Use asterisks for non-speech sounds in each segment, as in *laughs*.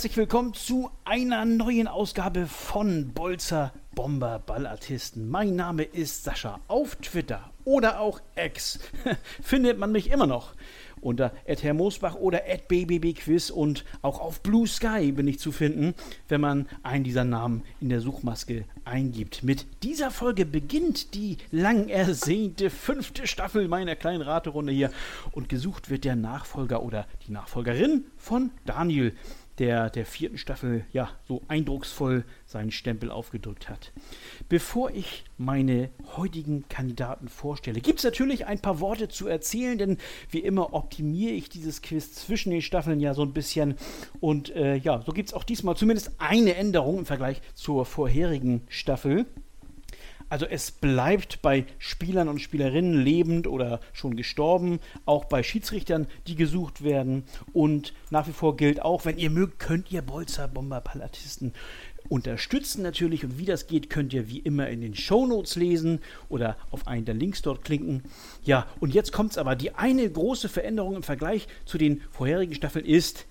herzlich willkommen zu einer neuen Ausgabe von Bolzer Bomber Ballartisten. Mein Name ist Sascha. Auf Twitter oder auch X *laughs* findet man mich immer noch unter Herr Moosbach oder @bbbquiz und auch auf Blue Sky bin ich zu finden, wenn man einen dieser Namen in der Suchmaske eingibt. Mit dieser Folge beginnt die lang ersehnte fünfte Staffel meiner kleinen Raterunde hier und gesucht wird der Nachfolger oder die Nachfolgerin von Daniel der der vierten Staffel ja so eindrucksvoll seinen Stempel aufgedrückt hat. Bevor ich meine heutigen Kandidaten vorstelle, gibt es natürlich ein paar Worte zu erzählen, denn wie immer optimiere ich dieses Quiz zwischen den Staffeln ja so ein bisschen. Und äh, ja, so gibt es auch diesmal zumindest eine Änderung im Vergleich zur vorherigen Staffel. Also es bleibt bei Spielern und Spielerinnen lebend oder schon gestorben, auch bei Schiedsrichtern, die gesucht werden. Und nach wie vor gilt auch, wenn ihr mögt, könnt ihr Bolzer Bomber Palatisten unterstützen natürlich. Und wie das geht, könnt ihr wie immer in den Shownotes lesen oder auf einen der Links dort klicken. Ja, und jetzt kommt es aber. Die eine große Veränderung im Vergleich zu den vorherigen Staffeln ist,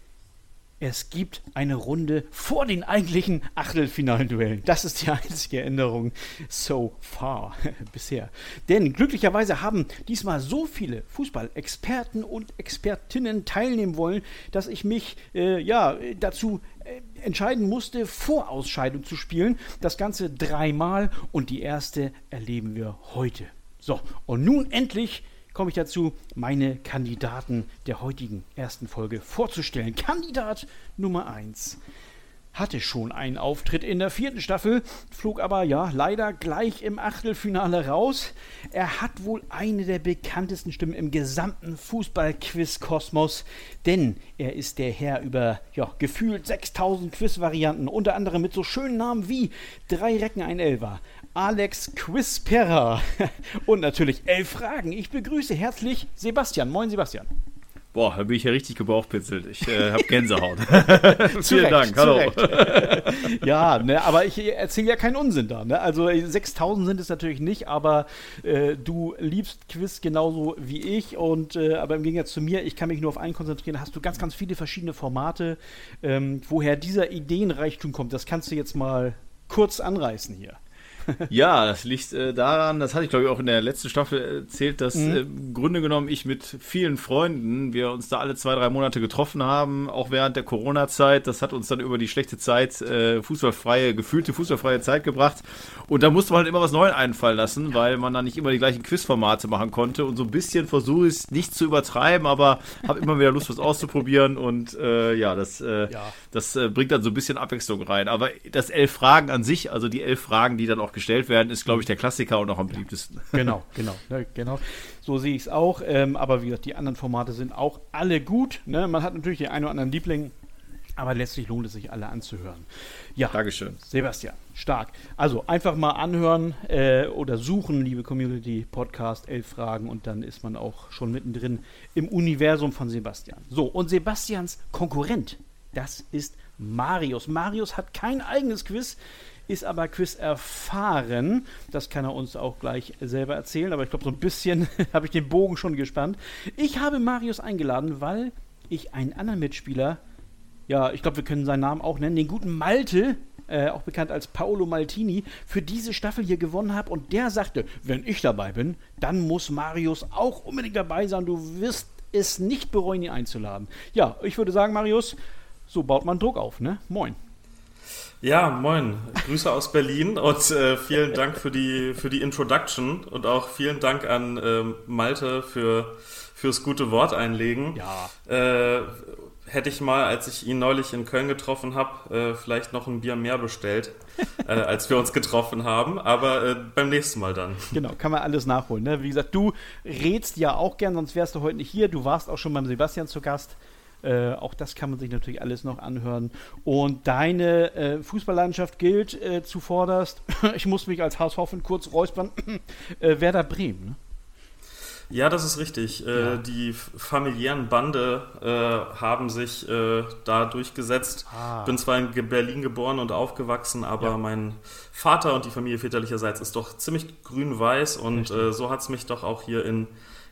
es gibt eine Runde vor den eigentlichen Achtelfinalduellen. Das ist die einzige Änderung so far *laughs* bisher. Denn glücklicherweise haben diesmal so viele Fußballexperten und Expertinnen teilnehmen wollen, dass ich mich äh, ja dazu äh, entscheiden musste, Vorausscheidung zu spielen. Das Ganze dreimal und die erste erleben wir heute. So, und nun endlich komme ich dazu, meine Kandidaten der heutigen ersten Folge vorzustellen. Kandidat Nummer 1 hatte schon einen Auftritt in der vierten Staffel, flog aber ja leider gleich im Achtelfinale raus. Er hat wohl eine der bekanntesten Stimmen im gesamten Fußball-Quiz-Kosmos, denn er ist der Herr über ja, gefühlt 6000 Quiz-Varianten, unter anderem mit so schönen Namen wie Drei Recken, ein Elfer, Alex Quispera *laughs* und natürlich elf Fragen. Ich begrüße herzlich Sebastian. Moin, Sebastian. Boah, da bin ich ja richtig gebauchpitzelt. Ich äh, habe *laughs* Gänsehaut. *laughs* Vielen Dank, hallo. ja, ne, aber ich erzähle ja keinen Unsinn da. Ne? Also 6000 sind es natürlich nicht, aber äh, du liebst Quiz genauso wie ich. Und äh, aber im Gegensatz zu mir, ich kann mich nur auf einen konzentrieren. Hast du ganz, ganz viele verschiedene Formate. Ähm, woher dieser Ideenreichtum kommt, das kannst du jetzt mal kurz anreißen hier. Ja, das liegt äh, daran, das hatte ich glaube ich auch in der letzten Staffel erzählt, dass mhm. äh, im Grunde genommen ich mit vielen Freunden, wir uns da alle zwei, drei Monate getroffen haben, auch während der Corona-Zeit. Das hat uns dann über die schlechte Zeit, äh, fußballfreie, gefühlte fußballfreie Zeit gebracht. Und da musste man halt immer was Neues einfallen lassen, weil man dann nicht immer die gleichen Quizformate machen konnte. Und so ein bisschen versuche ich es nicht zu übertreiben, aber habe immer wieder Lust, was auszuprobieren. Und äh, ja, das, äh, ja. das äh, bringt dann so ein bisschen Abwechslung rein. Aber das elf Fragen an sich, also die elf Fragen, die dann auch gestellt werden, ist, glaube ich, der Klassiker und auch am beliebtesten. *laughs* Genau, genau, ne, genau. So sehe ich es auch. Ähm, aber wie gesagt, die anderen Formate sind auch alle gut. Ne? Man hat natürlich den einen oder anderen Liebling, aber letztlich lohnt es sich, alle anzuhören. Ja, Dankeschön. Sebastian, stark. Also einfach mal anhören äh, oder suchen, liebe Community, Podcast, elf Fragen und dann ist man auch schon mittendrin im Universum von Sebastian. So, und Sebastians Konkurrent, das ist Marius. Marius hat kein eigenes Quiz ist aber Quiz erfahren. Das kann er uns auch gleich selber erzählen, aber ich glaube, so ein bisschen *laughs* habe ich den Bogen schon gespannt. Ich habe Marius eingeladen, weil ich einen anderen Mitspieler, ja, ich glaube, wir können seinen Namen auch nennen, den guten Malte, äh, auch bekannt als Paolo Maltini, für diese Staffel hier gewonnen habe. Und der sagte, wenn ich dabei bin, dann muss Marius auch unbedingt dabei sein. Du wirst es nicht bereuen, ihn einzuladen. Ja, ich würde sagen, Marius, so baut man Druck auf, ne? Moin. Ja, moin. Grüße aus Berlin und äh, vielen Dank für die, für die Introduction und auch vielen Dank an äh, Malte für, fürs gute Wort einlegen. Ja. Äh, hätte ich mal, als ich ihn neulich in Köln getroffen habe, äh, vielleicht noch ein Bier mehr bestellt, äh, *laughs* als wir uns getroffen haben. Aber äh, beim nächsten Mal dann. Genau, kann man alles nachholen. Ne? Wie gesagt, du rätst ja auch gern, sonst wärst du heute nicht hier. Du warst auch schon beim Sebastian zu Gast. Äh, auch das kann man sich natürlich alles noch anhören. Und deine äh, Fußballlandschaft gilt äh, zuvorderst. *laughs* ich muss mich als HSV kurz räuspern. *clears throat* Äh, Werder Bremen. Ne? Ja, das ist richtig. Äh, ja. die familiären Bande haben sich da durchgesetzt. Ah. Bin zwar in Berlin geboren und aufgewachsen, aber ja. mein Vater und die Familie väterlicherseits ist doch ziemlich grün-weiß und so hat es mich doch auch hier in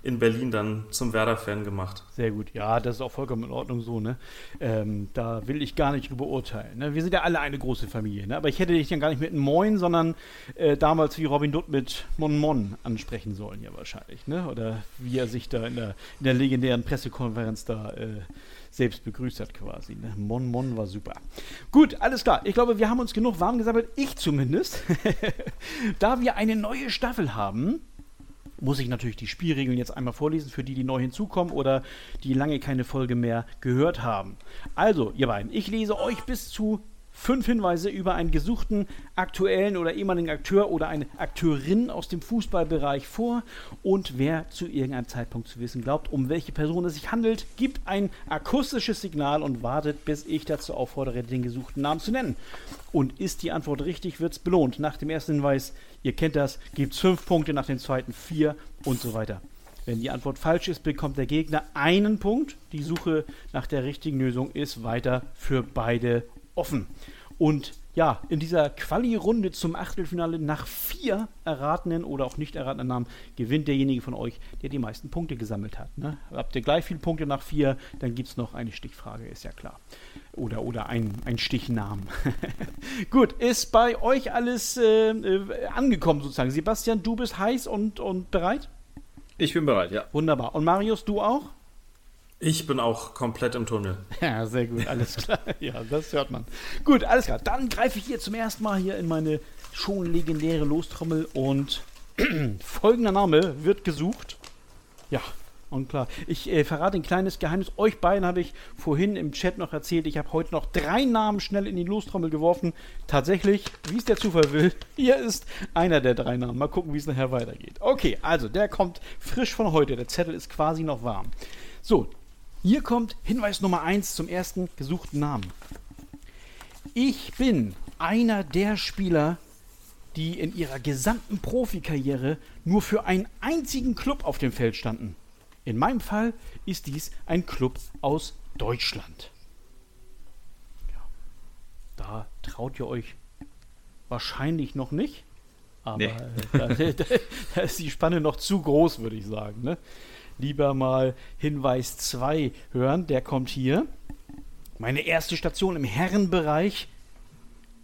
in Berlin dann zum Werder-Fan gemacht. Sehr gut. Ja, das ist auch vollkommen in Ordnung so, ne? Ähm, da will ich gar nicht drüber urteilen. Ne? Wir sind ja alle eine große Familie, ne? Aber ich hätte dich dann gar nicht mit Moin, sondern äh, damals wie Robin Dutt mit Mon Mon ansprechen sollen, ja wahrscheinlich, ne? Oder wie er sich da in der, in der legendären Pressekonferenz da äh, selbst begrüßt hat quasi. Ne? Mon Mon war super. Gut, alles klar. Ich glaube, wir haben uns genug warm gesammelt. Ich zumindest. *laughs* da wir eine neue Staffel haben, muss ich natürlich die Spielregeln jetzt einmal vorlesen für die, die neu hinzukommen oder die lange keine Folge mehr gehört haben. Also, ihr beiden, ich lese euch bis zu fünf Hinweise über einen gesuchten aktuellen oder ehemaligen Akteur oder eine Akteurin aus dem Fußballbereich vor und wer zu irgendeinem Zeitpunkt zu wissen glaubt, um welche Person es sich handelt, gibt ein akustisches Signal und wartet, bis ich dazu auffordere, den gesuchten Namen zu nennen. Und ist die Antwort richtig, wird es belohnt. Nach dem ersten Hinweis, ihr kennt das, gibt es fünf Punkte, nach dem zweiten vier und so weiter. Wenn die Antwort falsch ist, bekommt der Gegner einen Punkt. Die Suche nach der richtigen Lösung ist weiter für beide offen. Und ja, in dieser Quali-Runde zum Achtelfinale nach vier erratenen oder auch nicht erratenen Namen gewinnt derjenige von euch, der die meisten Punkte gesammelt hat. Ne? Habt ihr gleich viele Punkte nach vier, dann gibt es noch eine Stichfrage, ist ja klar. Oder, oder ein, ein Stichnamen. *laughs* Gut, ist bei euch alles äh, äh, angekommen sozusagen. Sebastian, du bist heiß und, und bereit? Ich bin bereit, ja. Wunderbar. Und Marius, du auch? Ich bin auch komplett im Tunnel. *laughs* Ja, sehr gut, alles klar. ja, das hört man. Gut, alles klar. Dann greife ich hier zum ersten Mal hier in meine schon legendäre Lostrommel und *clears throat* folgender Name wird gesucht. Ja, und klar. Ich äh, verrate ein kleines Geheimnis. Euch beiden habe ich vorhin im Chat noch erzählt. Ich habe heute noch drei Namen schnell in die Lostrommel geworfen. Tatsächlich, wie es der Zufall will, *laughs* hier ist einer der drei Namen. Mal gucken, wie es nachher weitergeht. Okay, also der kommt frisch von heute. Der Zettel ist quasi noch warm. So, hier kommt Hinweis Nummer 1 zum ersten gesuchten Namen. Ich bin einer der Spieler, die in ihrer gesamten Profikarriere nur für einen einzigen Club auf dem Feld standen. In meinem Fall ist dies ein Club aus Deutschland. Ja, da traut ihr euch wahrscheinlich noch nicht. Aber nee. *laughs* da, da, da, ist die Spanne noch zu groß, würde ich sagen. Ne? Lieber mal Hinweis 2 hören. Der kommt hier. Meine erste Station im Herrenbereich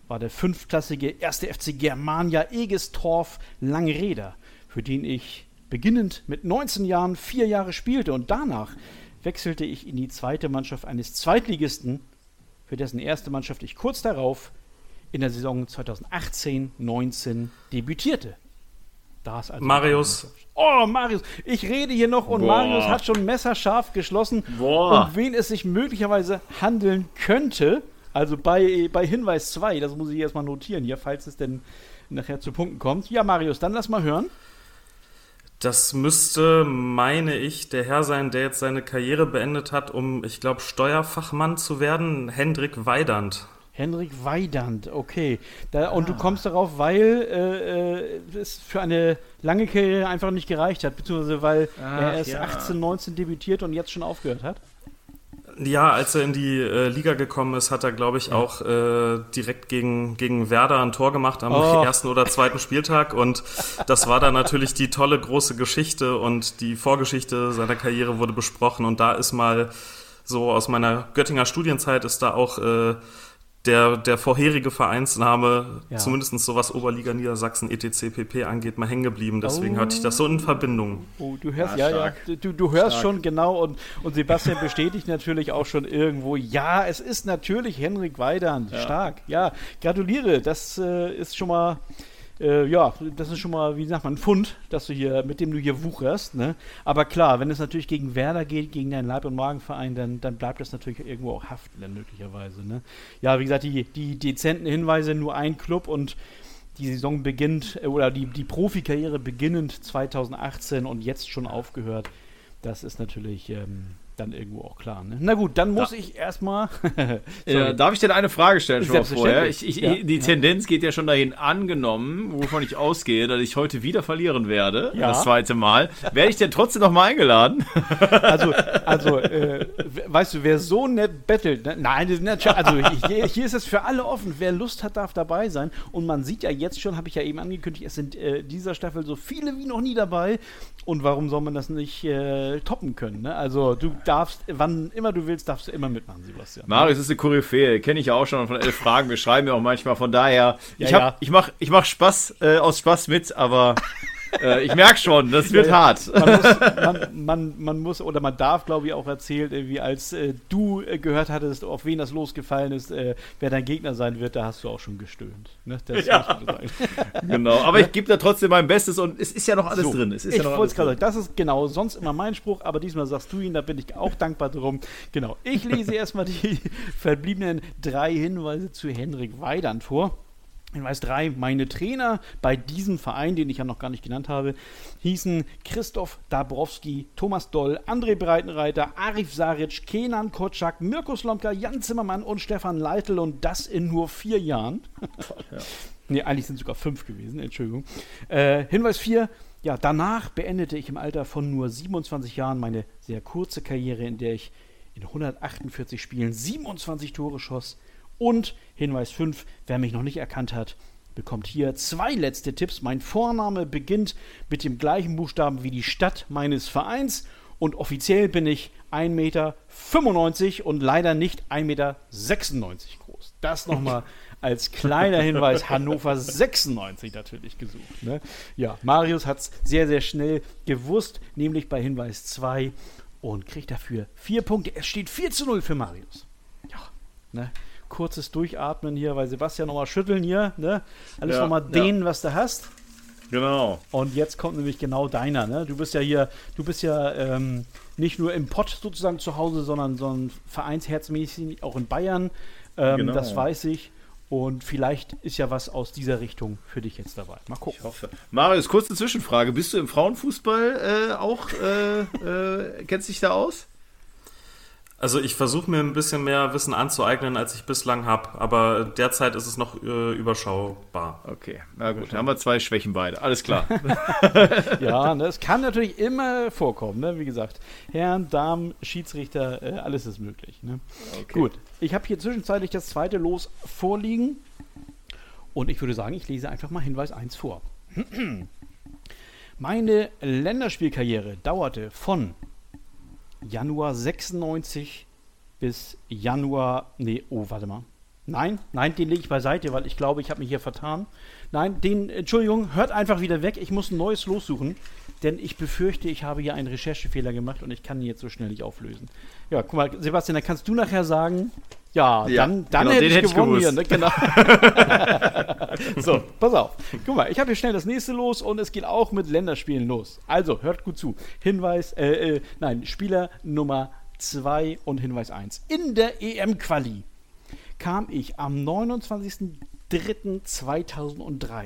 war der fünfklassige 1. FC Germania Egestorf Langreder, für den ich beginnend mit 19 Jahren vier Jahre spielte und danach wechselte ich in die zweite Mannschaft eines Zweitligisten, für dessen erste Mannschaft ich kurz darauf in der Saison 2018-19 debütierte. Das also Marius. Oh, Marius. Ich rede hier noch und Boah. Marius hat schon messerscharf geschlossen, Boah. um wen es sich möglicherweise handeln könnte. Also bei, bei Hinweis 2, das muss ich erstmal notieren hier, falls es denn nachher zu Punkten kommt. Ja, Marius, dann lass mal hören. Das müsste, meine ich, der Herr sein, der jetzt seine Karriere beendet hat, um, ich glaube, Steuerfachmann zu werden, Hendrik Weidand. Henrik Weidand, okay. Da, und du ah. kommst darauf, weil äh, äh, es für eine lange Karriere einfach nicht gereicht hat, beziehungsweise weil Ach, er erst ja. 18, 19 debütiert und jetzt schon aufgehört hat? Ja, als er in die äh, Liga gekommen ist, hat er, glaube ich, auch äh, direkt gegen, gegen Werder ein Tor gemacht am oh. *laughs* ersten oder zweiten Spieltag. Und das war dann natürlich die tolle große Geschichte und die Vorgeschichte seiner Karriere wurde besprochen. Und da ist mal so aus meiner Göttinger Studienzeit ist da auch äh, der, der vorherige Vereinsname, ja. zumindest so was Oberliga Niedersachsen etc. pp. angeht, mal hängen geblieben. Deswegen oh. hatte ich das so in Verbindung. Oh, du hörst, ja, ja, ja du, du hörst stark. schon genau und, und Sebastian bestätigt natürlich auch schon irgendwo, ja, es ist natürlich Henrik Weidand. Ja. Stark, ja. Gratuliere, das äh, ist schon mal äh, ja, das ist schon mal, wie sagt man, ein Fund, dass du hier, mit dem du hier wucherst. Ne? Aber klar, wenn es natürlich gegen Werder geht, gegen deinen Leib- und Magenverein, dann, dann bleibt das natürlich irgendwo auch haften, dann möglicherweise. Ne? Ja, wie gesagt, die, die dezenten Hinweise, nur ein Club und die Saison beginnt, äh, oder die, die Profikarriere beginnend 2018 und jetzt schon aufgehört. Das ist natürlich, ähm, dann irgendwo auch klar. Ne? Na gut, dann muss ja. ich erstmal. *laughs* ja, darf ich denn eine Frage stellen schon vorher? Ich, ich, ja. Die Tendenz geht ja schon dahin angenommen, wovon ich ausgehe, dass ich heute wieder verlieren werde, das zweite Mal. Werde ich denn trotzdem noch mal eingeladen? *laughs* also, also äh, weißt du, wer so nett bettelt, ne? nein, also hier, hier, ist es für alle offen. Wer Lust hat, darf dabei sein. Und man sieht ja jetzt schon, habe ich ja eben angekündigt, es sind äh, dieser Staffel so viele wie noch nie dabei. Und warum soll man das nicht äh, toppen können? Ne? Also du darfst, wann immer du willst, darfst du immer mitmachen, Sebastian. Marius ist eine Koryphäe, kenne ich ja auch schon von elf Fragen. Wir schreiben ja auch manchmal, von daher, ich, ja, ja. ich mache ich mach Spaß äh, aus Spaß mit, aber *laughs* äh, ich merke schon, das wird ja, hart. Man muss, man, man, man muss, oder man darf, glaube ich, auch erzählen, wie als äh, du äh, gehört hattest, auf wen das losgefallen ist, äh, wer dein Gegner sein wird, da hast du auch schon gestöhnt. Ne? ja. *laughs* genau, aber ich gebe da trotzdem mein Bestes und es ist ja noch alles so, drin. Es ist ich ja wollte gerade sagen, das ist genau sonst immer mein Spruch, aber diesmal sagst du ihn, da bin ich auch dankbar drum. Genau, ich lese *laughs* erstmal die verbliebenen drei Hinweise zu Henrik Weidand vor. Hinweis 3, meine Trainer bei diesem Verein, den ich ja noch gar nicht genannt habe, hießen Christoph Dabrowski, Thomas Doll, André Breitenreiter, Arif Saric, Kenan Kotschak, Mirko Slomka, Jan Zimmermann und Stefan Leitl und das in nur vier Jahren. ja. *laughs* nee, eigentlich sind es sogar fünf gewesen, Entschuldigung. Äh, Hinweis 4, ja, danach beendete ich im Alter von nur 27 Jahren meine sehr kurze Karriere, in der ich in 148 Spielen 27 Tore schoss, und Hinweis 5, wer mich noch nicht erkannt hat, bekommt hier zwei letzte Tipps. Mein Vorname beginnt mit dem gleichen Buchstaben wie die Stadt meines Vereins und offiziell bin ich 1,95 Meter und leider nicht 1,96 Meter groß. Das nochmal *laughs* als kleiner Hinweis. Hannover 96 natürlich gesucht. Ne? Ja, Marius hat es sehr, sehr schnell gewusst, nämlich bei Hinweis 2 und kriegt dafür vier Punkte. Es steht 4 zu 0 für Marius. Ja, ne? Kurzes Durchatmen hier, weil Sebastian nochmal schütteln hier, ne? Alles ja, nochmal dehnen, ja. was du hast. Genau. Und jetzt kommt nämlich genau deiner, ne? Du bist ja hier, du bist ja ähm, nicht nur im Pott sozusagen zu Hause, sondern, sondern vereinsherzmäßig auch in Bayern. Ähm, genau. Das weiß ich. Und vielleicht ist ja was aus dieser Richtung für dich jetzt dabei. Mal gucken. Ich hoffe. Marius, kurze Zwischenfrage. Bist du im Frauenfußball äh, auch, äh, äh, *laughs* kennst dich da aus? Also ich versuche mir ein bisschen mehr Wissen anzueignen, als ich bislang habe, aber derzeit ist es noch äh, überschaubar. Okay, na gut, dann haben wir zwei Schwächen beide. Alles klar. *laughs* *laughs* ja, ne, es kann natürlich immer vorkommen, ne? wie gesagt. Herren, Damen, Schiedsrichter, äh, alles ist möglich. Ne? Okay. Gut, ich habe hier zwischenzeitlich das zweite Los vorliegen und ich würde sagen, ich lese einfach mal Hinweis 1 vor. *clears throat* Meine Länderspielkarriere dauerte von Januar 96 bis Januar. Nee, oh, warte mal. Nein, nein, den lege ich beiseite, weil ich glaube, ich habe mich hier vertan. Nein, den, Entschuldigung, hört einfach wieder weg. Ich muss ein neues lossuchen, denn ich befürchte, ich habe hier einen Recherchefehler gemacht und ich kann ihn jetzt so schnell nicht auflösen. Ja, guck mal, Sebastian, dann kannst du nachher sagen, ja, ja dann, dann genau, hätte ich hätte gewonnen hier. Ne? Genau. *laughs* so, pass auf. Guck mal, ich habe hier schnell das nächste los und es geht auch mit Länderspielen los. Also, hört gut zu. Hinweis, äh, äh, nein, Spieler Nummer 2 und Hinweis 1. In der EM-Quali kam ich am 29.03.2003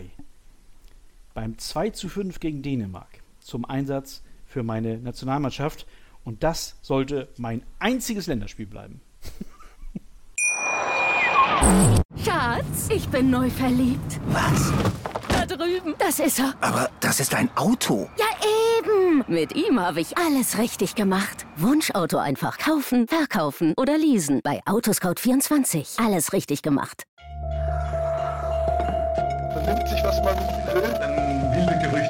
beim 2 zu 5 gegen Dänemark zum Einsatz für meine Nationalmannschaft und das sollte mein einziges Länderspiel bleiben. *laughs* Schatz, ich bin neu verliebt. Was? Da drüben. Das ist er. Aber das ist ein Auto. Ja, eben. Mit ihm habe ich alles richtig gemacht. Wunschauto einfach kaufen, verkaufen oder leasen. Bei Autoscout24. Alles richtig gemacht. Vernimmt sich, was man will.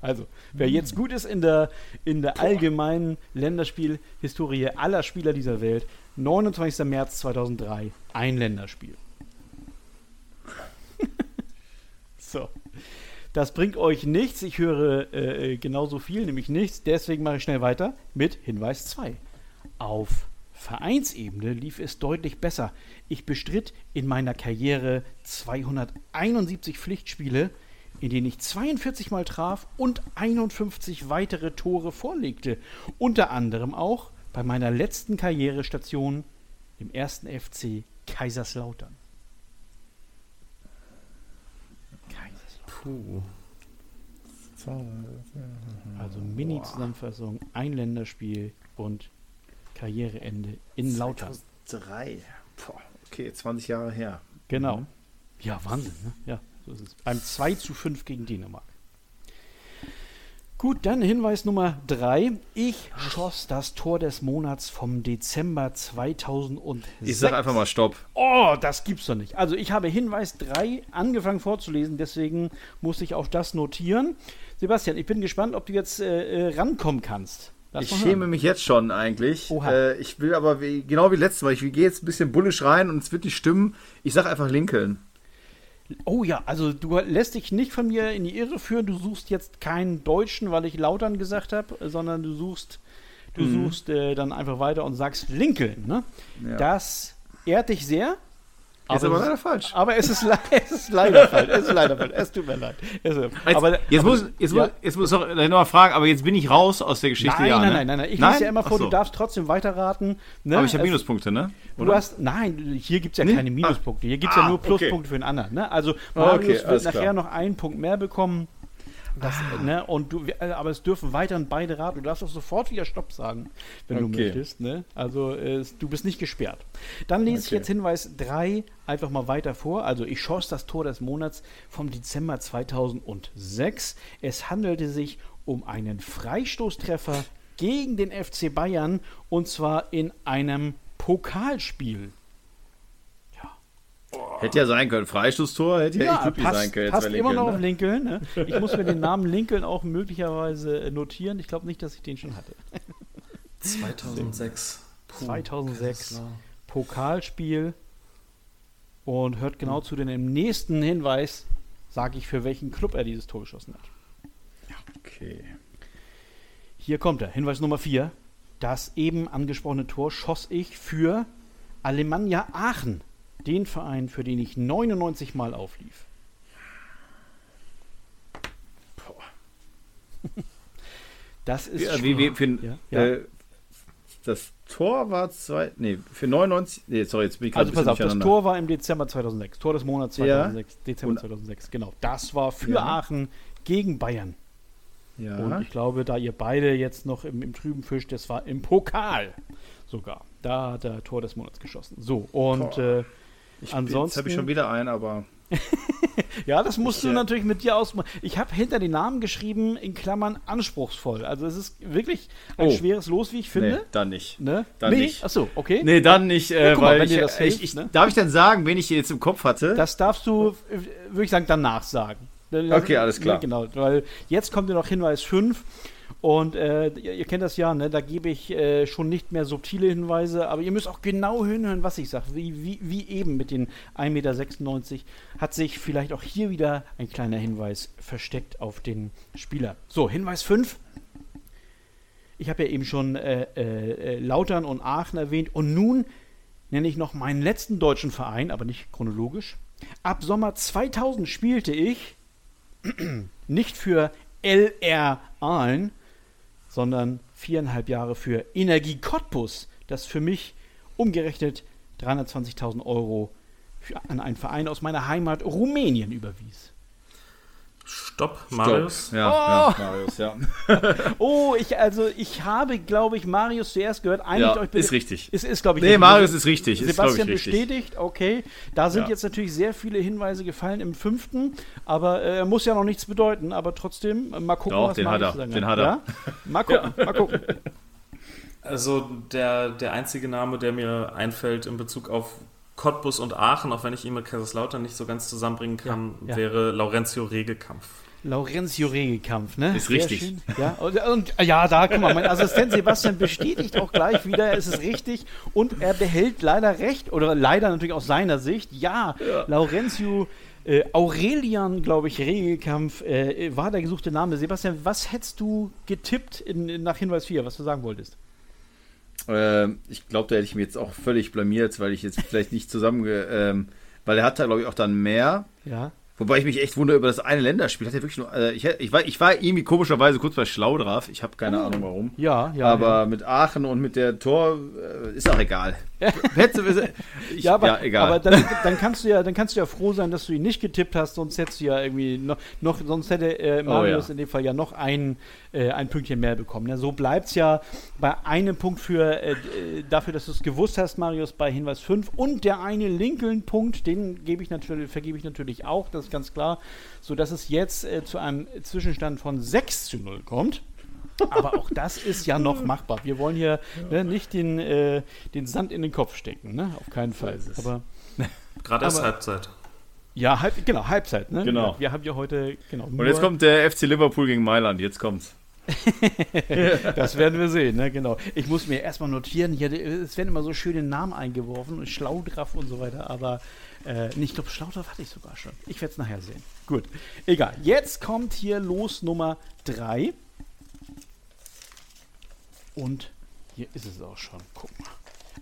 Also, wer jetzt gut ist in der, in der allgemeinen Länderspielhistorie aller Spieler dieser Welt, 29. März 2003, ein Länderspiel. *laughs* so. Das bringt euch nichts. Ich höre äh, genauso viel, nämlich nichts. Deswegen mache ich schnell weiter mit Hinweis 2. Auf Vereinsebene lief es deutlich besser. Ich bestritt in meiner Karriere 271 Pflichtspiele, in denen ich 42 Mal traf und 51 weitere Tore vorlegte. Unter anderem auch bei meiner letzten Karrierestation im ersten FC Kaiserslautern. Puh. Also Mini-Zusammenfassung, ein Länderspiel und Karriereende in Lautern. Drei. Boah, okay, 20 Jahre her. Genau. Ja, Wahnsinn, ne? Ja, so ist es. Beim 2 zu 5 gegen Dänemark. Gut, dann Hinweis Nummer 3. Ich schoss das Tor des Monats vom Dezember 2006. Ich sag einfach mal Stopp. Oh, das gibt's doch nicht. Also ich habe Hinweis 3 angefangen vorzulesen, deswegen musste ich auch das notieren. Sebastian, ich bin gespannt, ob du jetzt äh, äh, rankommen kannst. Lass Ich schäme mich jetzt schon eigentlich. Äh, ich will aber wie, genau wie letztes Mal. Ich gehe jetzt ein bisschen bullisch rein und es wird nicht stimmen. Ich sag einfach Lincoln. Oh ja, also du lässt dich nicht von mir in die Irre führen. Du suchst jetzt keinen Deutschen, weil ich Lautern gesagt habe, sondern du suchst, du suchst äh, dann einfach weiter und sagst Lincoln. Ne? Ja. Das ehrt dich sehr. Ist aber leider falsch. Aber es ist, *laughs* es ist leider falsch. Es ist leider falsch. Es tut mir leid. Es ist, Jetzt, aber, jetzt, aber- muss, jetzt, ja. muss, jetzt muss ich noch mal fragen, aber jetzt bin ich raus aus der Geschichte. Nein, ja, nein, ne? nein, nein, nein. Ich lese ja immer vor, so. du darfst trotzdem weiterraten. Ne? Aber ich habe Minuspunkte, ne? Du hast, nein, hier gibt es ja Nee? keine Minuspunkte. Hier gibt es Ah, ja nur okay. Pluspunkte für den anderen. Ne? Also Ah, Marius okay, wird nachher klar. noch einen Punkt mehr bekommen. Das, ne? und du, äh, aber es dürfen weiterhin beide raten. Du darfst auch sofort wieder Stopp sagen, wenn du Okay. möchtest. Ne? Also äh, du bist nicht gesperrt. Dann lese ich Okay. jetzt Hinweis 3 einfach mal weiter vor. Also ich schoss das Tor des Monats vom Dezember 2006. Es handelte sich um einen Freistoßtreffer gegen den FC Bayern und zwar in einem Pokalspiel. Hätte ja sein können. Freistoßtor hätte ja, echt glücklich sein können. jetzt passt immer noch auf ne? Lincoln. Ne? *laughs* Ich muss mir den Namen Lincoln auch möglicherweise äh, notieren. Ich glaube nicht, dass ich den schon hatte. 2006. Puh, 2006. Kaiserslautern. Pokalspiel. Und hört genau zu, denn im nächsten Hinweis sage ich, für welchen Club er dieses Tor geschossen hat. Okay. Hier kommt er. Hinweis Nummer 4. Das eben angesprochene Tor schoss ich für Alemannia Aachen. Den Verein, für den ich 99 Mal auflief. *laughs* Das ist Ja, wie, wie, für, Ja, ja. Äh, das Tor war zwei, nee, für 99, nee, sorry, jetzt bin ich Also pass auf, das. Tor war im Dezember 2006. Tor des Monats Ja. 2006. Dezember Und- 2006, genau. Das war für Ja. Aachen gegen Bayern. Ja. Und ich glaube, da ihr beide jetzt noch im, im trüben Fisch, das war im Pokal sogar. Da hat er Tor des Monats geschossen. So, und Boah. äh, ich, ansonsten- Jetzt habe ich schon wieder einen, aber *laughs* ja, das musst Ich, du äh, natürlich mit dir ausmachen. Ich habe hinter den Namen geschrieben, in Klammern anspruchsvoll. Also es ist wirklich ein Oh. schweres Los, wie ich finde. nee, dann nicht. Ne? Dann nee? nicht. Achso, okay. Nee, dann nicht, äh, Ja, guck mal, weil wenn ich, dir das ich, hilft, ich, ne? darf ich denn sagen, wen ich jetzt im Kopf hatte? Das darfst du, äh, würde ich sagen, danach sagen. Dann Okay, alles klar. Genau, weil jetzt kommt ja noch Hinweis 5. Und äh, ihr, ihr kennt das ja, ne? da gebe ich äh, schon nicht mehr subtile Hinweise, aber ihr müsst auch genau hinhören, was ich sage. Wie, wie, wie eben mit den 1,96 Meter hat sich vielleicht auch hier wieder ein kleiner Hinweis versteckt auf den Spieler. So, Hinweis 5. Ich habe ja eben schon äh, äh, Lautern und Aachen erwähnt und nun nenne ich noch meinen letzten deutschen Verein, aber nicht chronologisch. Ab Sommer 2000 spielte ich *clears throat* nicht für LR Aalen, sondern viereinhalb Jahre für Energie Cottbus, das für mich umgerechnet 320.000 Euro an einen Verein aus meiner Heimat Rumänien überwies. Stopp, Marius. Ja, Oh! ja, Marius, ja. *laughs* Oh, ich also ich habe, glaube ich, Marius zuerst gehört. Einigt Ja, euch bitte. ist richtig. Ist, ist glaube ich. Nee, richtig. Marius ist richtig. Ist, Sebastian ich, richtig. bestätigt, okay. Da sind Ja. jetzt natürlich sehr viele Hinweise gefallen im fünften, aber äh, muss ja noch nichts bedeuten, aber trotzdem, äh, mal gucken, Doch, was den Marius hat er, den hat er. Ja? Mal gucken, mal gucken. Also der, der einzige Name, der mir einfällt in Bezug auf Cottbus und Aachen, auch wenn ich ihn mit Kaiserslautern nicht so ganz zusammenbringen kann, Ja, ja. wäre Laurentio Regelkampf. Laurenzio Regelkampf, ne? Ist Sehr richtig. schön. Ja, und, und ja, da, guck mal, mein Assistent Sebastian bestätigt auch gleich wieder, es ist richtig. Und er behält leider recht, oder leider natürlich aus seiner Sicht. Ja, Laurenzio äh, Aurelian, glaube ich, Regelkampf äh, war der gesuchte Name. Sebastian, was hättest du getippt in, in, nach Hinweis 4, was du sagen wolltest? Äh, ich glaube, da hätte ich mich jetzt auch völlig blamiert, weil ich jetzt vielleicht nicht zusammen, ähm, weil er hat da glaube ich auch dann mehr. Ja. Wobei ich mich echt wundere über das eine Länderspiel. Hat er wirklich nur, äh, ich, ich, war, ich war irgendwie komischerweise kurz bei Schlau drauf. Ich habe keine Ahnung warum. Ja, ja. aber ja. mit Aachen und mit der Tor äh, ist auch egal. Ich, *laughs* ja, aber, ja, egal. aber dann, dann kannst du ja, dann kannst du ja froh sein, dass du ihn nicht getippt hast, sonst hättest du ja irgendwie noch, noch sonst hätte äh, Marius Oh ja. in dem Fall ja noch ein, äh, ein Pünktchen mehr bekommen. Ja, so bleibt es ja bei einem Punkt für äh, äh, dafür, dass du es gewusst hast, Marius, bei Hinweis 5 und der eine Lincoln-Punkt, den gebe ich natürlich, vergebe ich natürlich auch, das ist ganz klar, sodass es jetzt äh, zu einem Zwischenstand von 6 zu 0 kommt. Aber auch das ist ja noch machbar. Wir wollen hier ne, nicht den, äh, den Sand in den Kopf stecken, ne? Auf keinen Fall. Aber Gerade erst Halbzeit. ja, halb, genau, Halbzeit, ne? Genau. Wir haben ja heute, genau. und jetzt kommt der FC Liverpool gegen Mailand. Jetzt kommt's. *laughs* Das werden wir sehen, ne? Genau. Ich muss mir erstmal notieren, hier, es werden immer so schöne Namen eingeworfen und Schlaudraff und so weiter, aber äh, ich glaube, Schlaudraff hatte ich sogar schon. Ich werde es nachher sehen. Gut. Egal. Jetzt kommt hier Los Nummer 3. Und hier ist es auch schon. Guck mal.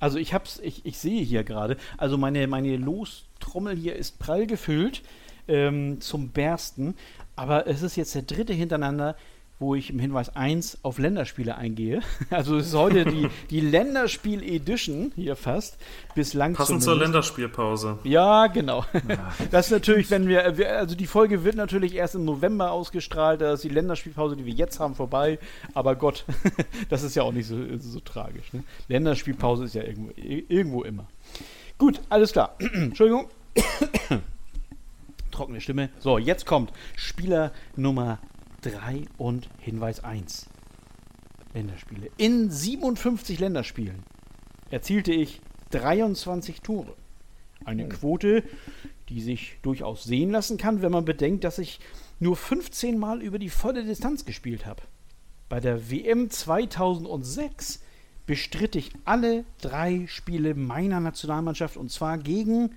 Also ich hab's, ich, ich sehe hier gerade, also meine, meine Lostrommel hier ist prall gefüllt ähm, zum Bersten, aber es ist jetzt der dritte hintereinander, wo ich im Hinweis 1 auf Länderspiele eingehe. *laughs* Also es ist heute die, *laughs* die Länderspiel-Edition hier fast. Bislang Passend zur zumindest. Länderspielpause. Ja, genau. *laughs* Das ist natürlich, wenn wir, wir, also die Folge wird natürlich erst im November ausgestrahlt, da ist die Länderspielpause, die wir jetzt haben, vorbei. Aber Gott, das ist ja auch nicht so, so tragisch. Ne? Länderspielpause ist ja irgendwo, irgendwo immer. Gut, alles klar. *clears throat* Entschuldigung. *coughs* Trockene Stimme. So, jetzt kommt Spieler Nummer 3 und Hinweis 1. Länderspiele. In 57 Länderspielen erzielte ich 23 Tore. Eine Quote, die sich durchaus sehen lassen kann, wenn man bedenkt, dass ich nur 15 Mal über die volle Distanz gespielt habe. Bei der WM 2006 bestritt ich alle drei Spiele meiner Nationalmannschaft und zwar gegen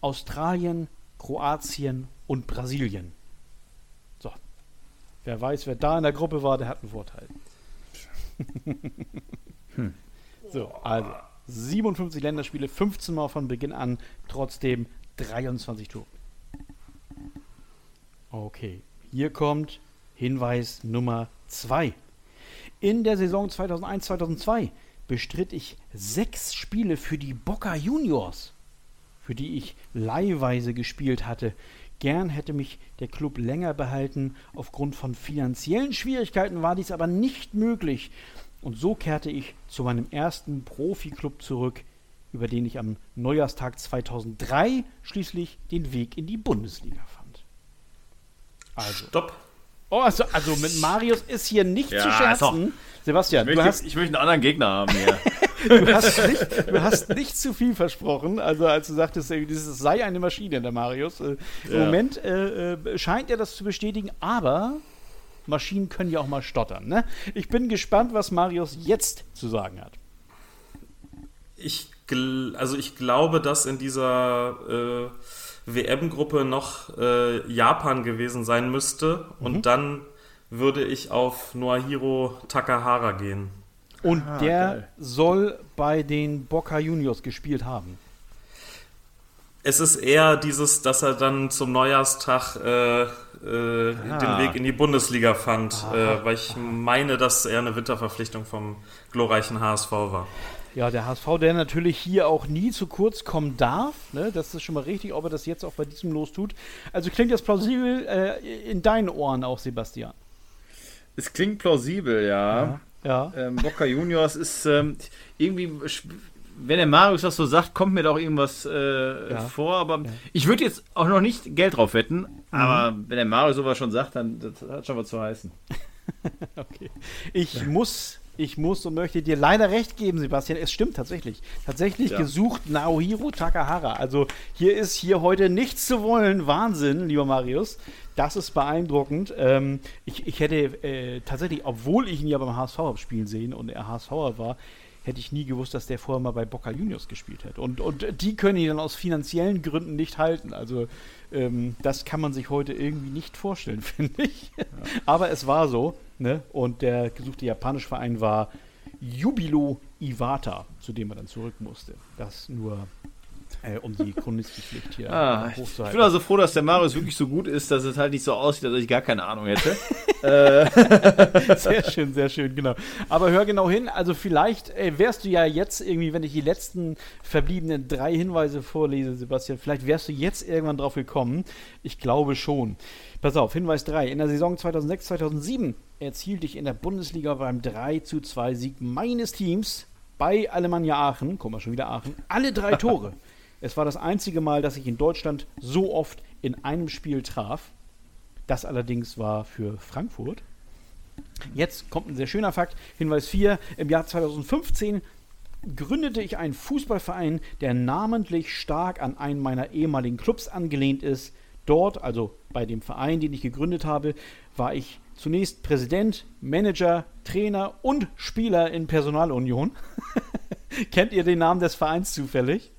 Australien, Kroatien und Brasilien. Wer weiß, wer da in der Gruppe war, der hat einen Vorteil. *laughs* So, also 57 Länderspiele, 15 Mal von Beginn an, trotzdem 23 Tore. Okay, hier kommt Hinweis Nummer 2. In der Saison 2001-2002 bestritt ich sechs Spiele für die Boca Juniors, für die ich leihweise gespielt hatte. Gern hätte mich der Club länger behalten. Aufgrund von finanziellen Schwierigkeiten war dies aber nicht möglich. Und so kehrte ich zu meinem ersten Profiklub zurück, über den ich am Neujahrstag 2003 schließlich den Weg in die Bundesliga fand. Also, Stopp. oh, also, also mit Marius ist hier nicht Ja, zu scherzen. Sebastian, Ich du möchte, hast, ich möchte einen anderen Gegner haben hier. *laughs* du, hast nicht, du hast nicht zu viel versprochen. Also als du sagtest, dieses sei eine Maschine, der Marius. Äh, Im Ja. Moment äh, äh, scheint er das zu bestätigen, aber Maschinen können ja auch mal stottern. Ne? Ich bin gespannt, was Marius jetzt zu sagen hat. Ich, also ich glaube, dass in dieser äh, WM-Gruppe noch äh, Japan gewesen sein müsste. Mhm. Und dann würde ich auf Noahiro Takahara gehen. Und Ah, der geil. soll bei den Boca Juniors gespielt haben. Es ist eher dieses, dass er dann zum Neujahrstag äh, äh, den Weg in die Bundesliga fand, äh, weil ich meine, dass er eine Winterverpflichtung vom glorreichen HSV war. Ja, der HSV, der natürlich hier auch nie zu kurz kommen darf. Ne? Das ist schon mal richtig, ob er das jetzt auch bei diesem Los tut. Also klingt das plausibel äh, in deinen Ohren auch, Sebastian. Es klingt plausibel, ja. Ja. Ähm, Boca Juniors ist ähm, irgendwie, wenn der Marius das so sagt, kommt mir doch irgendwas äh, Ja. vor. Aber ich würde jetzt auch noch nicht Geld drauf wetten. Aber wenn der Marius sowas schon sagt, dann das hat schon was zu heißen. *laughs* Okay. Ich muss, ich muss und möchte dir leider recht geben, Sebastian. Es stimmt tatsächlich. Tatsächlich Ja. gesucht Naohiro Takahara. Also hier ist hier heute nichts zu wollen. Wahnsinn, lieber Marius. Das ist beeindruckend. Ähm, ich, ich hätte äh, tatsächlich, obwohl ich ihn ja beim HSV habe spielen sehen und er HSVer war, hätte ich nie gewusst, dass der vorher mal bei Boca Juniors gespielt hat. Und, und die können ihn dann aus finanziellen Gründen nicht halten. Also ähm, das kann man sich heute irgendwie nicht vorstellen, *laughs* finde ich. Aber es war so. Ne? Und der gesuchte japanische Verein war Jubilo Iwata, zu dem er dann zurück musste. Das nur äh, um die Chronistenpflicht hier Ah, ich hochzuhalten. bin also froh, dass der Marius wirklich so gut ist, dass es halt nicht so aussieht, als ich gar keine Ahnung hätte. *laughs* Sehr schön, sehr schön, genau. Aber hör genau hin, also vielleicht äh, wärst du ja jetzt irgendwie, wenn ich die letzten verbliebenen drei Hinweise vorlese, Sebastian, vielleicht wärst du jetzt irgendwann drauf gekommen. Ich glaube schon. Pass auf, Hinweis 3. In der Saison 2006-2007 erzielte ich in der Bundesliga beim 3 zu 2 Sieg meines Teams bei Alemannia Aachen, guck mal schon wieder Aachen, alle drei *laughs* Tore. Es war das einzige Mal, dass ich in Deutschland so oft in einem Spiel traf. Das allerdings war für Frankfurt. Jetzt kommt ein sehr schöner Fakt. Hinweis 4. Im Jahr 2015 gründete ich einen Fußballverein, der namentlich stark an einen meiner ehemaligen Clubs angelehnt ist. Dort, also bei dem Verein, den ich gegründet habe, war ich zunächst Präsident, Manager, Trainer und Spieler in Personalunion. *laughs* Kennt ihr den Namen des Vereins zufällig?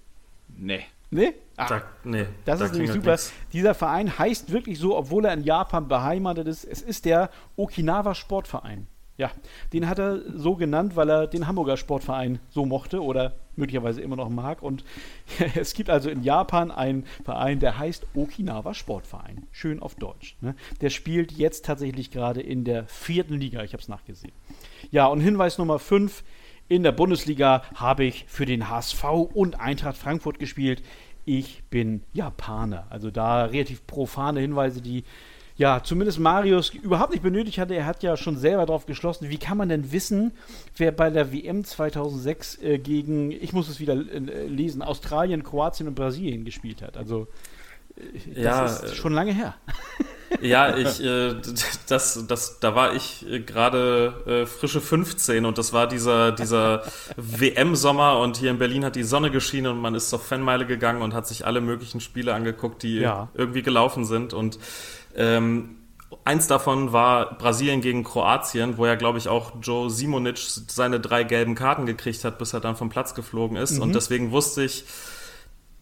Nee. Nee? Ah, Da, nee, das da ist nämlich super. nix. Dieser Verein heißt wirklich so, obwohl er in Japan beheimatet ist. Es ist der Okinawa Sportverein. Ja, den hat er so genannt, weil er den Hamburger Sportverein so mochte oder möglicherweise immer noch mag. Und *laughs* es gibt also in Japan einen Verein, der heißt Okinawa Sportverein. Schön auf Deutsch. Ne? Der spielt jetzt tatsächlich gerade in der vierten Liga. Ich habe es nachgesehen. Ja, und Hinweis Nummer 5. In der Bundesliga habe ich für den HSV und Eintracht Frankfurt gespielt. Ich bin Japaner. Also da relativ profane Hinweise, die ja zumindest Marius überhaupt nicht benötigt hatte. Er hat ja schon selber darauf geschlossen. Wie kann man denn wissen, wer bei der WM 2006 äh, gegen, ich muss es wieder äh, lesen, Australien, Kroatien und Brasilien gespielt hat? Also das Ja, ist äh, schon lange her. *laughs* Ja, ich, äh, das, das, da war ich äh, gerade äh, frische 15 und das war dieser, dieser *laughs* WM-Sommer und hier in Berlin hat die Sonne geschienen und man ist zur Fanmeile gegangen und hat sich alle möglichen Spiele angeguckt, die Ja. irgendwie gelaufen sind und ähm, eins davon war Brasilien gegen Kroatien, wo ja, glaube ich, auch Joe Simonic seine drei gelben Karten gekriegt hat, bis er dann vom Platz geflogen ist Mhm. und deswegen wusste ich,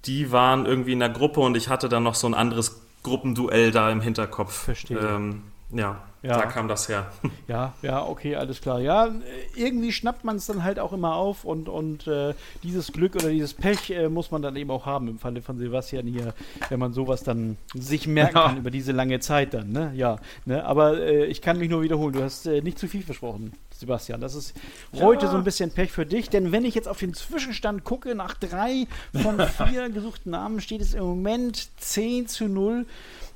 die waren irgendwie in der Gruppe und ich hatte dann noch so ein anderes Gruppenduell da im Hinterkopf. Verstehe. Ähm, ja, Ja. da kam das her. *laughs* Ja, ja, okay, alles klar. Ja, irgendwie schnappt man es dann halt auch immer auf und, und äh, dieses Glück oder dieses Pech äh, muss man dann eben auch haben im Falle von Sebastian hier, wenn man sowas dann sich merken Ja. kann über diese lange Zeit dann, ne? Ja, ne? Aber äh, ich kann mich nur wiederholen, du hast äh, nicht zu viel versprochen, Sebastian. Das ist heute so ein bisschen Pech für dich, denn wenn ich jetzt auf den Zwischenstand gucke, nach drei von *laughs* vier gesuchten Namen steht es im Moment 10 zu 0.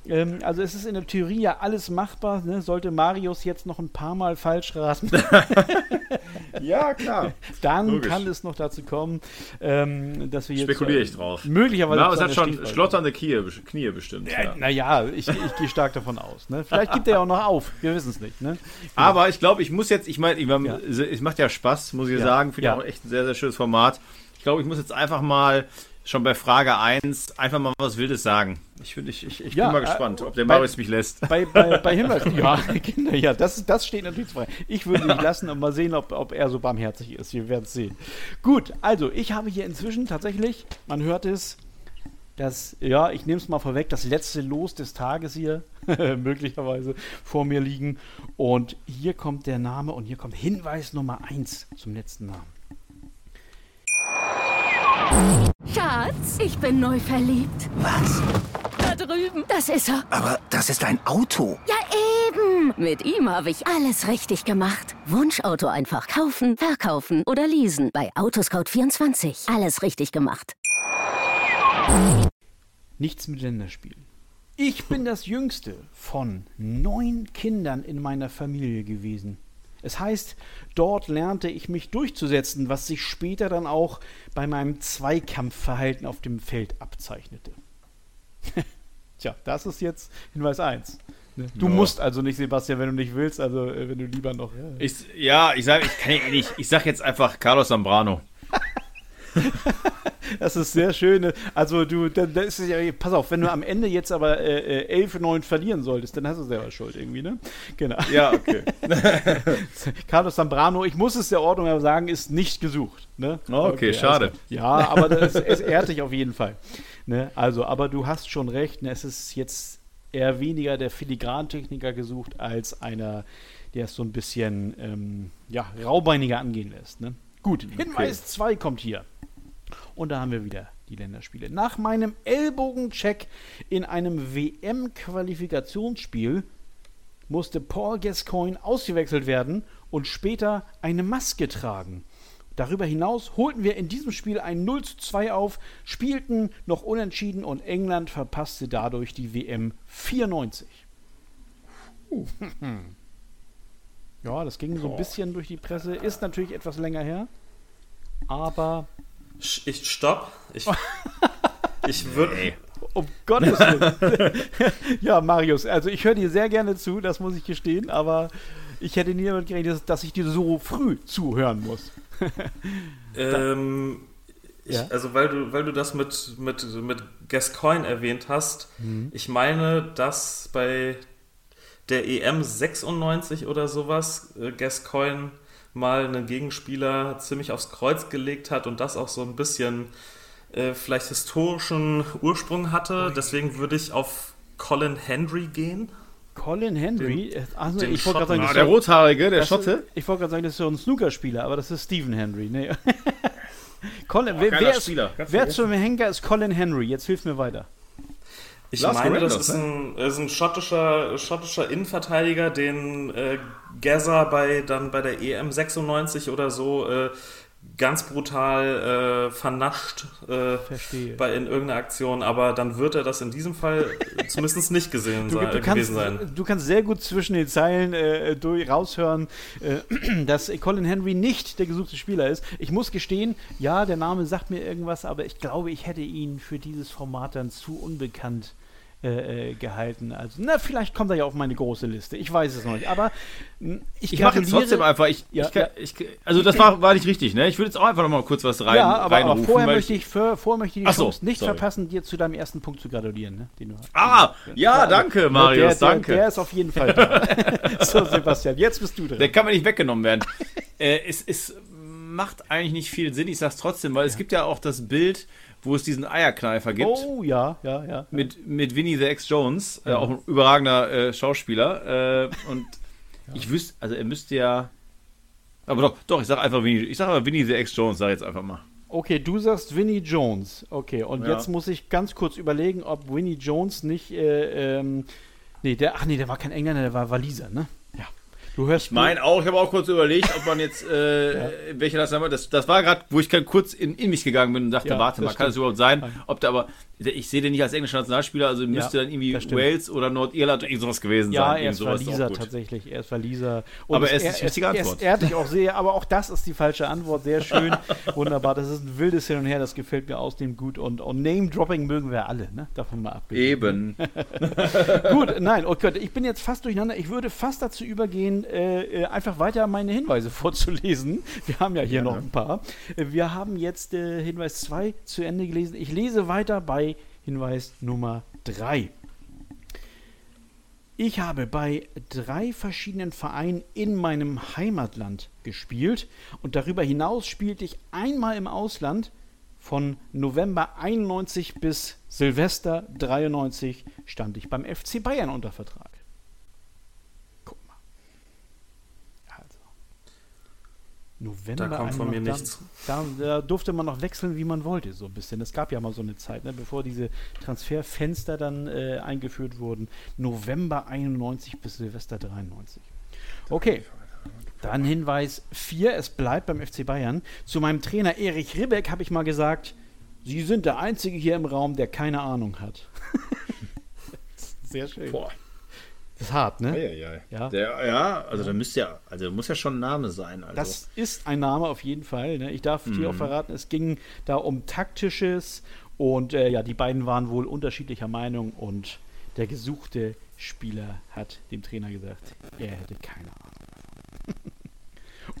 Ähm, also es ist in der Theorie ja alles machbar. Ne? Sollte Marius jetzt noch ein paar Mal falsch raten, *laughs* Ja, klar. dann Logisch. kann es noch dazu kommen, ähm, dass wir jetzt Spekuliere ich drauf. möglicherweise Na, es hat schon schlotternde Knie, Knie bestimmt. kommen. Ja. Ja, naja, ich, ich gehe stark davon aus. Ne? Vielleicht gibt er ja auch noch auf. Wir wissen es nicht. Ne? Aber ich glaube, ich muss jetzt, ich meine, ich mein, Ja. es macht ja Spaß, muss ich Ja. sagen. Finde ich Ja. auch echt ein sehr, sehr schönes Format. Ich glaube, ich muss jetzt einfach mal schon bei Frage 1 einfach mal was Wildes sagen. Ich, find, ich, ich, ich Ja, bin mal äh, gespannt, ob der bei- Marius mich lässt. Bei, bei, bei *laughs* Hinweis, ja, Kinder, ja, das, das steht natürlich frei. Ich würde dich lassen und mal sehen, ob, ob er so barmherzig ist. Wir werden es sehen. Gut, also ich habe hier inzwischen tatsächlich, man hört es, das, ja, ich nehme es mal vorweg, das letzte Los des Tages hier *laughs* möglicherweise vor mir liegen. Und hier kommt der Name und hier kommt Hinweis Nummer 1 zum letzten Namen. Schatz, ich bin neu verliebt. Was? Da drüben. Das ist er. Aber das ist ein Auto. Ja, eben. Mit ihm habe ich alles richtig gemacht. Wunschauto einfach kaufen, verkaufen oder leasen. Bei Autoscout24. Alles richtig gemacht. Nichts mit Länderspielen. Ich bin das jüngste von neun Kindern in meiner Familie gewesen. Es heißt, dort lernte ich mich durchzusetzen, was sich später dann auch bei meinem Zweikampfverhalten auf dem Feld abzeichnete. *laughs* Tja, das ist jetzt Hinweis 1. Ne? Du Ja. musst also nicht, Sebastian, wenn du nicht willst, also äh, wenn du lieber noch. Ja. Ich, ja, ich sage, ich kann ja nicht. Ich sag jetzt einfach Carlos Zambrano. *laughs* *laughs* Das ist sehr schön. Also du, da, da ist es ja, pass auf, wenn du am Ende jetzt aber äh, äh, 11-9 verlieren solltest, dann hast du selber Schuld irgendwie, ne? Genau. Ja, okay. *laughs* Carlos Zambrano, ich muss es der Ordnung aber sagen, ist nicht gesucht. Ne? Okay, schade. Also, ja, aber das, es ehrt dich auf jeden Fall. Ne? Also, aber du hast schon recht, ne? es ist jetzt eher weniger der Filigrantechniker gesucht, als einer, der es so ein bisschen ähm, ja, raubeiniger angehen lässt. Ne? Gut, Hinweis 2 kommt hier. Und da haben wir wieder die Länderspiele. Nach meinem Ellbogencheck in einem WM-Qualifikationsspiel musste Paul Gascoigne ausgewechselt werden und später eine Maske tragen. Darüber hinaus holten wir in diesem Spiel ein 0 zu 2 auf, spielten noch unentschieden und England verpasste dadurch die WM 94. *laughs* Ja, das ging so ein bisschen durch die Presse. Ist natürlich etwas länger her. Aber. Ich stopp. Ich, *laughs* ich würde. Um Gottes Willen. *laughs* ja, Marius, also ich höre dir sehr gerne zu, das muss ich gestehen, aber ich hätte nie damit gerechnet, dass ich dir so früh zuhören muss. *laughs* ähm, ich, ja? Also weil du, weil du das mit, mit, mit Gascoigne erwähnt hast, mhm. ich meine, dass bei der EM 96 oder sowas äh, Gascoigne mal einen Gegenspieler ziemlich aufs Kreuz gelegt hat und das auch so ein bisschen äh, vielleicht historischen Ursprung hatte. Deswegen würde ich auf Colin Henry gehen. Colin Henry? Den, also, den ich wollte gerade sagen, ah, der Rothaarige, der Schotte? Ich wollte gerade sagen, das ist so ein Snookerspieler, aber das ist Stephen Henry. Nee. *laughs* Colin, oh, wer, wer, ist, wer zum Henker ist Colin Henry? Jetzt hilf mir weiter. Ich Lars meine, Randolph, das ist ein, ist ein, schottischer, schottischer Innenverteidiger, den äh, Gaza bei, dann bei der EM 96 oder so äh, ganz brutal äh, vernascht äh, bei, in irgendeiner Aktion, aber dann wird er das in diesem Fall *laughs* zumindest nicht gesehen du, sein, du gewesen sein. Du kannst sehr gut zwischen den Zeilen äh, durch, raushören, äh, *clears throat* dass Colin Henry nicht der gesuchte Spieler ist. Ich muss gestehen, ja, der Name sagt mir irgendwas, aber ich glaube, ich hätte ihn für dieses Format dann zu unbekannt äh, äh, gehalten. Also, na, vielleicht kommt er ja auf meine große Liste. Ich weiß es noch nicht. Aber hm, ich, ich mache jetzt trotzdem einfach. Ich, ja, ich, ja. ich, also, das war, war nicht richtig, ne? Ich würde jetzt auch einfach noch mal kurz was rein. Ja, aber, aber vorher, möchte ich, für, vorher möchte ich die Chance so, nicht sorry. verpassen, dir zu deinem ersten Punkt zu gratulieren. Ne? Den du, ah, den, ja, den, danke, Marius, der, danke. Der, der, ist auf jeden Fall da. *laughs* so, Sebastian, jetzt bist du dran. Der kann mir nicht weggenommen werden. äh, es, es macht eigentlich nicht viel Sinn, ich sag's trotzdem, weil es gibt ja auch das Bild wo es diesen Eierkneifer gibt. Oh, ja, ja, ja. Mit, mit Winnie the X Jones, äh, ja. äh, auch ein überragender äh, Schauspieler. Äh, und *laughs* ja. ich wüsste, also er müsste ja. Aber doch, doch, ich sag einfach Winnie, ich sag aber Winnie the X Jones, sag jetzt einfach mal. Okay, du sagst Winnie Jones. Okay, und ja. jetzt muss ich ganz kurz überlegen, ob Winnie Jones nicht, äh, ähm, nee, der, ach nee, der war kein Engländer, der war Waliser, ne? Du hörst. Ich meine auch, ich habe auch kurz überlegt, ob man jetzt, äh, ja. welcher das war. Das, das war gerade, wo ich kurz in, in, mich gegangen bin und dachte, ja, warte mal, stimmt. kann das überhaupt sein? Ob der aber, ich sehe den nicht als englischer Nationalspieler, also müsste ja, dann irgendwie Wales oder Nordirland oder irgendwas gewesen sein. Ja, er ist Waliser tatsächlich, er ist Waliser. Und aber er ist die richtige Antwort. Er, er, er auch sehr, aber auch das ist die falsche Antwort, sehr schön, *laughs* wunderbar. Das ist ein wildes Hin und Her, das gefällt mir aus dem gut und, und Name-Dropping mögen wir alle, ne? Davon mal abgesehen. Eben. *laughs* gut, nein, oh Gott, ich bin jetzt fast durcheinander. Ich würde fast dazu übergehen, äh, äh einfach weiter meine Hinweise *laughs* vorzulesen. Wir haben ja hier ja, noch ein paar. Wir haben jetzt äh, Hinweis 2 zu Ende gelesen. Ich lese weiter bei Hinweis Nummer 3. Ich habe bei drei verschiedenen Vereinen in meinem Heimatland gespielt und darüber hinaus spielte ich einmal im Ausland. Von November 91 bis Silvester 93 stand ich beim FC Bayern unter Vertrag. November. Da kommt von mir nichts. Da, da, durfte man noch wechseln, wie man wollte, so ein bisschen. Es gab ja mal so eine Zeit, ne, bevor diese Transferfenster dann äh, eingeführt wurden. November 91 bis Silvester 93. Okay. Dann Hinweis 4, es bleibt beim FC Bayern. Zu meinem Trainer Erich Ribbeck habe ich mal gesagt, Sie sind der Einzige hier im Raum, der keine Ahnung hat. *laughs* Sehr schön. Boah. Das ist hart, ne? Ja, ja. Der, ja also da müsste ja, also muss ja schon ein Name sein. Also. Das ist ein Name auf jeden Fall. Ne? Ich darf mhm. dir auch verraten, es ging da um taktisches und äh, ja, die beiden waren wohl unterschiedlicher Meinung und der gesuchte Spieler hat dem Trainer gesagt, er hätte keine Ahnung.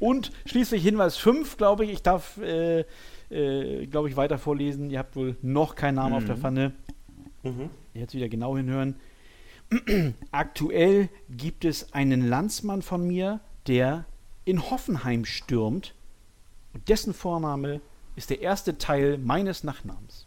*laughs* und schließlich Hinweis 5, glaube ich, ich darf, äh, äh, glaube ich, weiter vorlesen. Ihr habt wohl noch keinen Namen mhm. auf der mhm. Pfanne. Mhm. Jetzt wieder genau hinhören. Aktuell gibt es einen Landsmann von mir, der in Hoffenheim stürmt. Und dessen Vorname ist der erste Teil meines Nachnamens.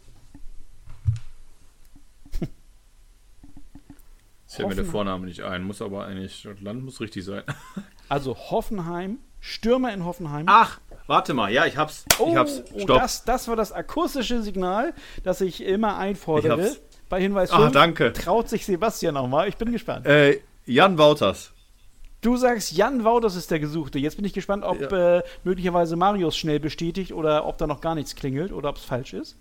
Das fällt mir der Vorname nicht ein, muss aber eigentlich, das Land muss richtig sein. *laughs* Also Hoffenheim, Stürmer in Hoffenheim. Ach, warte mal. Ja, ich hab's. Oh, ich hab's. Stopp. das, das war das akustische Signal, das ich immer einfordere. Ich hab's. Bei Hinweis Ah, 5 danke. traut sich Sebastian nochmal. Ich bin gespannt. Äh, Jan Wouters. Du sagst, Jan Wouters ist der Gesuchte. Jetzt bin ich gespannt, ob äh, möglicherweise Marius schnell bestätigt oder ob da noch gar nichts klingelt oder ob es falsch ist.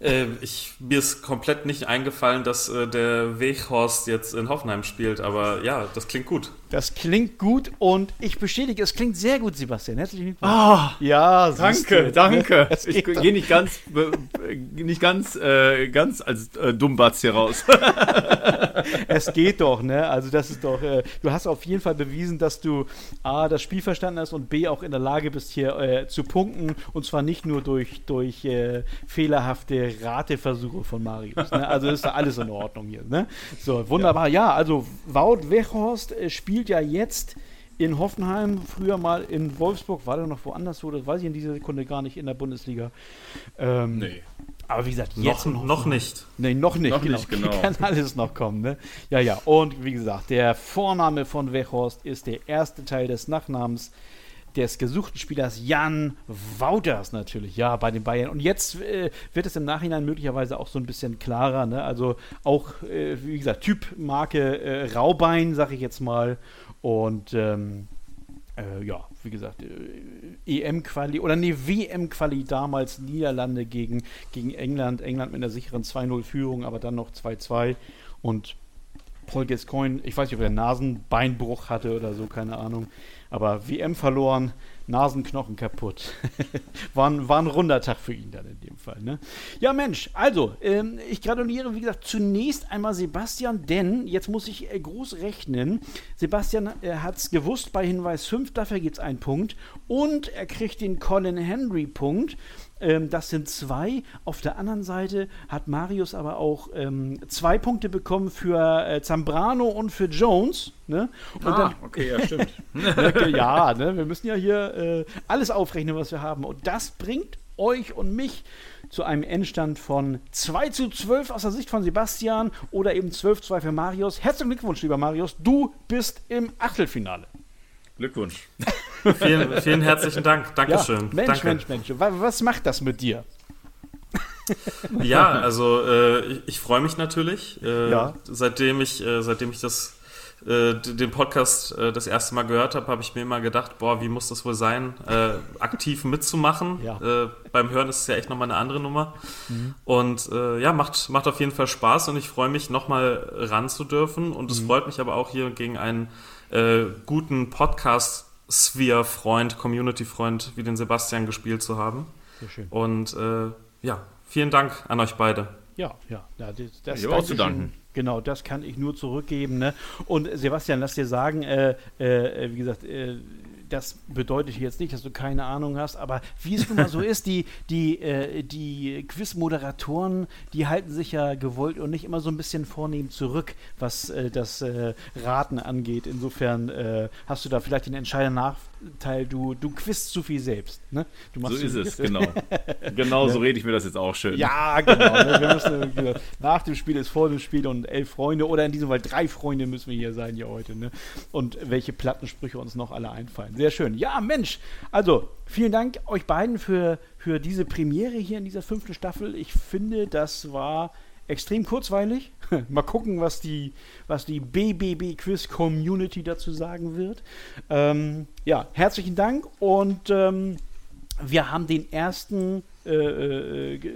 Äh, ich, mir ist komplett nicht eingefallen, dass äh, der Weghorst jetzt in Hoffenheim spielt, aber ja, das klingt gut. Das klingt gut und ich bestätige, es klingt sehr gut, Sebastian. Herzlichen Glückwunsch. Ah, ja, danke, du. danke. *laughs* Es Ich gehe nicht ganz, nicht ganz, äh, ganz als äh, Dummbatz hier raus. *laughs* Es geht doch, ne? Also das ist doch, äh, du hast auf jeden Fall bewiesen, dass du A, das Spiel verstanden hast und B, auch in der Lage bist, hier äh, zu punkten und zwar nicht nur durch, durch äh, fehlerhafte Rateversuche von Marius. Ne? Also ist da alles in Ordnung hier, ne? So, wunderbar. Ja, also Wout Weghorst äh, spielt ja jetzt in Hoffenheim, früher mal in Wolfsburg, war der noch woanders so, das weiß ich in dieser Sekunde gar nicht in der Bundesliga. Ähm, Nee. Aber wie gesagt, jetzt Noch, noch nicht. Nee, noch nicht, Noch genau. nicht, genau. *laughs* Kann alles noch kommen, ne? Ja, ja. Und wie gesagt, der Vorname von Weghorst ist der erste Teil des Nachnamens des gesuchten Spielers Jan Wouters natürlich, ja, bei den Bayern. Und jetzt äh, wird es im Nachhinein möglicherweise auch so ein bisschen klarer, ne? Also auch, äh, wie gesagt, Typ, Marke äh, Raubein, sag ich jetzt mal. Und ähm, äh, ja, wie gesagt, äh, EM-Quali oder nee, WM-Quali damals Niederlande gegen, gegen England. England mit einer sicheren 2-0-Führung, aber dann noch 2-2. Und Paul Gascoigne, ich weiß nicht, ob er Nasenbeinbruch hatte oder so, keine Ahnung. Aber WM verloren, Nasenknochen kaputt. *laughs* war, ein, war ein runder Tag für ihn dann in dem Fall. Ne? Ja, Mensch, also, ähm, ich gratuliere, wie gesagt, zunächst einmal Sebastian, denn jetzt muss ich äh, groß rechnen. Sebastian äh, hat es gewusst bei Hinweis 5, dafür gibt es einen Punkt. Und er kriegt den Colin Henry-Punkt. Ähm, das sind zwei. Auf der anderen Seite hat Marius aber auch ähm, zwei Punkte bekommen für äh, Zambrano und für Jones. Ne? Und dann, okay, ja, stimmt. *laughs* Ne, ja, ne, wir müssen ja hier äh, alles aufrechnen, was wir haben. Und das bringt euch und mich zu einem Endstand von 2 zu 12 aus der Sicht von Sebastian oder eben 12 zu 2 für Marius. Herzlichen Glückwunsch, lieber Marius. Du bist im Achtelfinale. Glückwunsch. Vielen, vielen herzlichen Dank. Dankeschön. Mensch, Danke. Mensch, Mensch. Wa- Was macht das mit dir? Ja, also äh, ich, ich freue mich natürlich. Äh, Ja. Seitdem ich, äh, seitdem ich das, äh, den Podcast äh, das erste Mal gehört habe, habe ich mir immer gedacht, boah, wie muss das wohl sein, äh, aktiv mitzumachen. Ja. Beim Hören ist es ja echt nochmal eine andere Nummer. Und äh, ja, macht, macht auf jeden Fall Spaß und ich freue mich, nochmal ran zu dürfen. Und es freut mich aber auch hier gegen einen guten Podcast-Sphere-Freund, Community-Freund wie den Sebastian gespielt zu haben. Sehr schön. Und äh, ja, vielen Dank an euch beide. Ja, ja, ja das, das Ich auch zu danken. Genau, das kann ich nur zurückgeben. Ne? Und Sebastian, lass dir sagen, äh, äh, wie gesagt, äh, das bedeutet jetzt nicht, dass du keine Ahnung hast, aber wie es nun mal so *laughs* ist, die, die, äh, die Quiz-Moderatoren, die halten sich ja gewollt und nicht immer so ein bisschen vornehm zurück, was äh, das äh, Raten angeht. Insofern äh, hast du da vielleicht den entscheidenden Nachteil, du, du quizt zu viel selbst. Ne? So ist es, genau. *laughs* Genau so rede ich mir das jetzt auch schön. ja, genau. Ne? Müssen, nach dem Spiel ist vor dem Spiel und elf Freunde oder in diesem Fall drei Freunde müssen wir hier sein hier heute. Ne? Und welche Plattensprüche uns noch alle einfallen. Sehr schön. Ja, Mensch. Also, vielen Dank euch beiden für, für diese Premiere hier in dieser fünften Staffel. Ich finde, das war extrem kurzweilig. *laughs* Mal gucken, was die, was die BBB Quiz Community dazu sagen wird. Ähm, ja, herzlichen Dank und ähm, wir haben den ersten. Äh, äh, ge-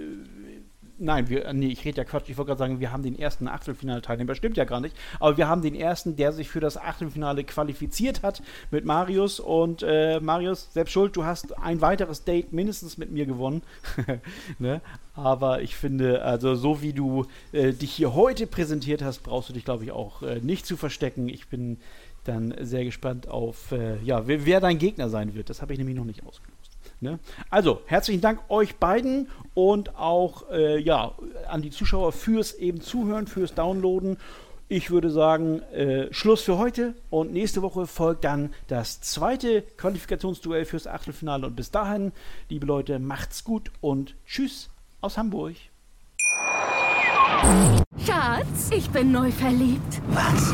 Nein, wir, äh, nee, ich rede ja Quatsch. Ich wollte gerade sagen, wir haben den ersten Achtelfinalteilnehmer. Stimmt ja gar nicht. Aber wir haben den ersten, der sich für das Achtelfinale qualifiziert hat mit Marius. Und äh, Marius, selbst schuld, du hast ein weiteres Date mindestens mit mir gewonnen. *laughs* ne? Aber ich finde, also so wie du äh, dich hier heute präsentiert hast, brauchst du dich, glaube ich, auch äh, nicht zu verstecken. Ich bin dann sehr gespannt auf, äh, ja, wer, wer dein Gegner sein wird. Das habe ich nämlich noch nicht ausgelost. Ne? Also, herzlichen Dank euch beiden und auch äh, ja, an die Zuschauer fürs eben Zuhören, fürs Downloaden. Ich würde sagen, äh, Schluss für heute und nächste Woche folgt dann das zweite Qualifikationsduell fürs Achtelfinale. Und bis dahin, liebe Leute, macht's gut und tschüss aus Hamburg. Schatz, ich bin neu verliebt. Was?